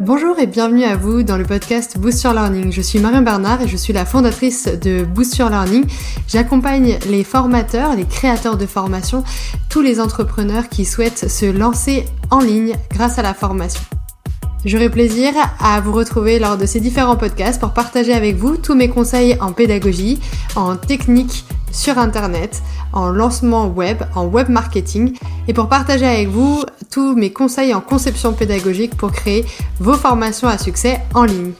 Bonjour et bienvenue à vous dans le podcast Boost Your Learning. Je suis Marion Bernard et je suis la fondatrice de Boost Your Learning. J'accompagne les formateurs, les créateurs de formation, tous les entrepreneurs qui souhaitent se lancer en ligne grâce à la formation. J'aurai plaisir à vous retrouver lors de ces différents podcasts pour partager avec vous tous mes conseils en pédagogie, en technique sur Internet, en lancement web, en web marketing et pour partager avec vous tous mes conseils en conception pédagogique pour créer vos formations à succès en ligne.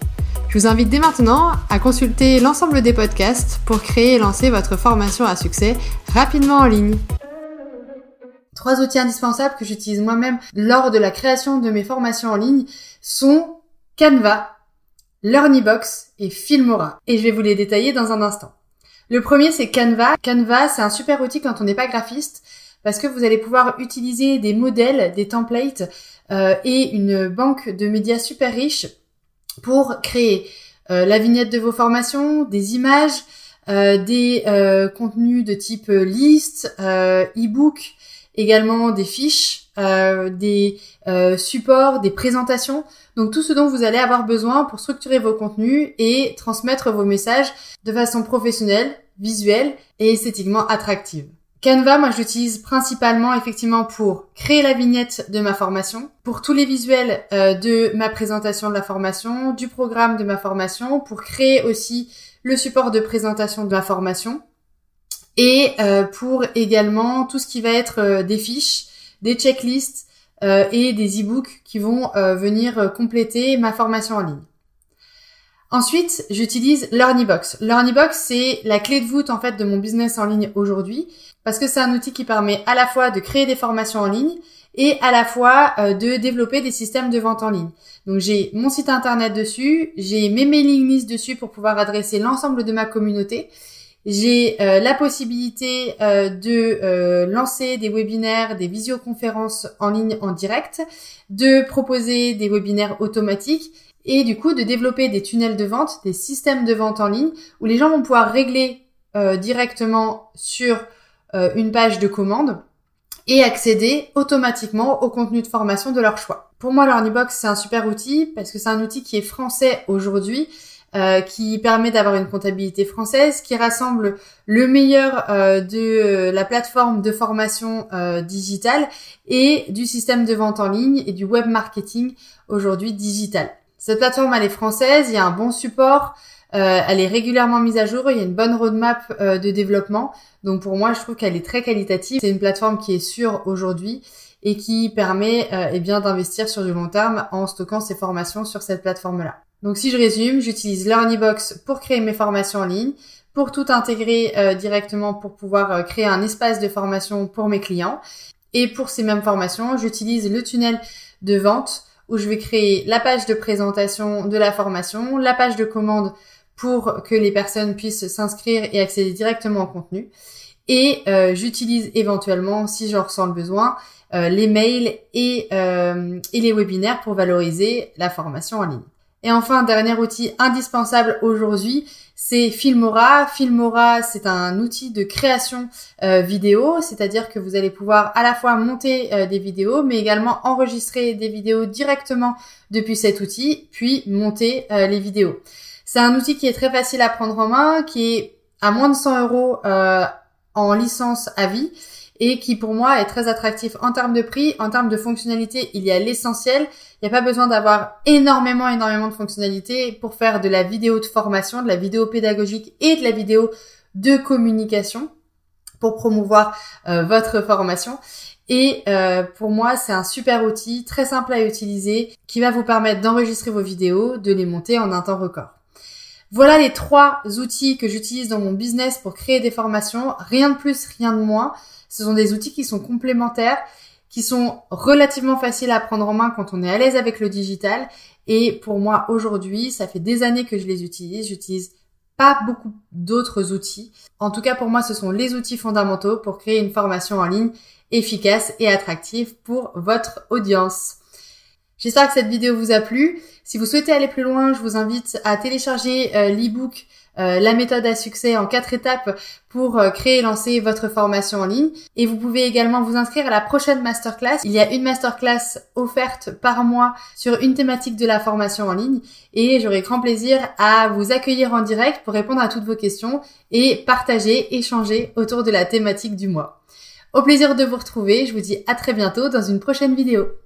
Je vous invite dès maintenant à consulter l'ensemble des podcasts pour créer et lancer votre formation à succès rapidement en ligne. Trois outils indispensables que j'utilise moi-même lors de la création de mes formations en ligne sont Canva, Learnybox et Filmora. Et je vais vous les détailler dans un instant. Le premier, c'est Canva. Canva, c'est un super outil quand on n'est pas graphiste parce que vous allez pouvoir utiliser des modèles, des templates euh, et une banque de médias super riche pour créer euh, la vignette de vos formations, des images, euh, des contenus de type liste, e-book, également des fiches, des supports, des présentations. Donc tout ce dont vous allez avoir besoin pour structurer vos contenus et transmettre vos messages de façon professionnelle, visuelle et esthétiquement attractive. Canva, moi j'utilise principalement effectivement pour créer la vignette de ma formation, pour tous les visuels euh, de ma présentation de la formation, du programme de ma formation, pour créer aussi le support de présentation de ma formation et euh, pour également tout ce qui va être euh, des fiches, des checklists et des e-books qui vont venir compléter ma formation en ligne. Ensuite, j'utilise Learnybox. Learnybox, c'est la clé de voûte en fait de mon business en ligne aujourd'hui parce que c'est un outil qui permet à la fois de créer des formations en ligne et à la fois euh, de développer des systèmes de vente en ligne. Donc j'ai mon site internet dessus, j'ai mes mailing lists dessus pour pouvoir adresser l'ensemble de ma communauté. J'ai euh, la possibilité euh, de lancer des webinaires, des visioconférences en ligne en direct, de proposer des webinaires automatiques et du coup de développer des tunnels de vente, des systèmes de vente en ligne où les gens vont pouvoir régler euh, directement sur euh, une page de commande et accéder automatiquement au contenu de formation de leur choix. Pour moi, Learnybox, c'est un super outil parce que c'est un outil qui est français aujourd'hui, euh, qui permet d'avoir une comptabilité française, qui rassemble le meilleur de la plateforme de formation digitale et du système de vente en ligne et du web marketing aujourd'hui digital. Cette plateforme, elle est française, il y a un bon support, euh, elle est régulièrement mise à jour, il y a une bonne roadmap euh, de développement. Donc pour moi, je trouve qu'elle est très qualitative. C'est une plateforme qui est sûre aujourd'hui et qui permet euh, eh bien d'investir sur du long terme en stockant ses formations sur cette plateforme-là. Donc si je résume, j'utilise Learnybox pour créer mes formations en ligne, pour tout intégrer directement pour pouvoir créer un espace de formation pour mes clients. Et pour ces mêmes formations, j'utilise le tunnel de vente où je vais créer la page de présentation de la formation, la page de commande pour que les personnes puissent s'inscrire et accéder directement au contenu. Et euh, j'utilise éventuellement, si j'en ressens le besoin, euh, les mails euh, et les webinaires pour valoriser la formation en ligne. Et enfin, dernier outil indispensable aujourd'hui, c'est Filmora. Filmora, c'est un outil de création euh, vidéo, c'est-à-dire que vous allez pouvoir à la fois monter euh, des vidéos, mais également enregistrer des vidéos directement depuis cet outil, puis monter euh, les vidéos. C'est un outil qui est très facile à prendre en main, qui est à moins de 100 euros en licence à vie et qui pour moi est très attractif en termes de prix, en termes de fonctionnalité, il y a l'essentiel. Il n'y a pas besoin d'avoir énormément, énormément de fonctionnalités pour faire de la vidéo de formation, de la vidéo pédagogique et de la vidéo de communication pour promouvoir euh, votre formation. Et euh, pour moi, c'est un super outil, très simple à utiliser, qui va vous permettre d'enregistrer vos vidéos, de les monter en un temps record. Voilà les trois outils que j'utilise dans mon business pour créer des formations. Rien de plus, rien de moins. Ce sont des outils qui sont complémentaires, qui sont relativement faciles à prendre en main quand on est à l'aise avec le digital. Et pour moi, aujourd'hui, ça fait des années que je les utilise. J'utilise pas beaucoup d'autres outils. En tout cas, pour moi, ce sont les outils fondamentaux pour créer une formation en ligne efficace et attractive pour votre audience. J'espère que cette vidéo vous a plu. Si vous souhaitez aller plus loin, je vous invite à télécharger euh, l'ebook euh, la méthode à succès en quatre étapes pour euh, créer et lancer votre formation en ligne. Et vous pouvez également vous inscrire à la prochaine masterclass. Il y a une masterclass offerte par mois sur une thématique de la formation en ligne. Et j'aurai grand plaisir à vous accueillir en direct pour répondre à toutes vos questions et partager, échanger autour de la thématique du mois. Au plaisir de vous retrouver. Je vous dis à très bientôt dans une prochaine vidéo.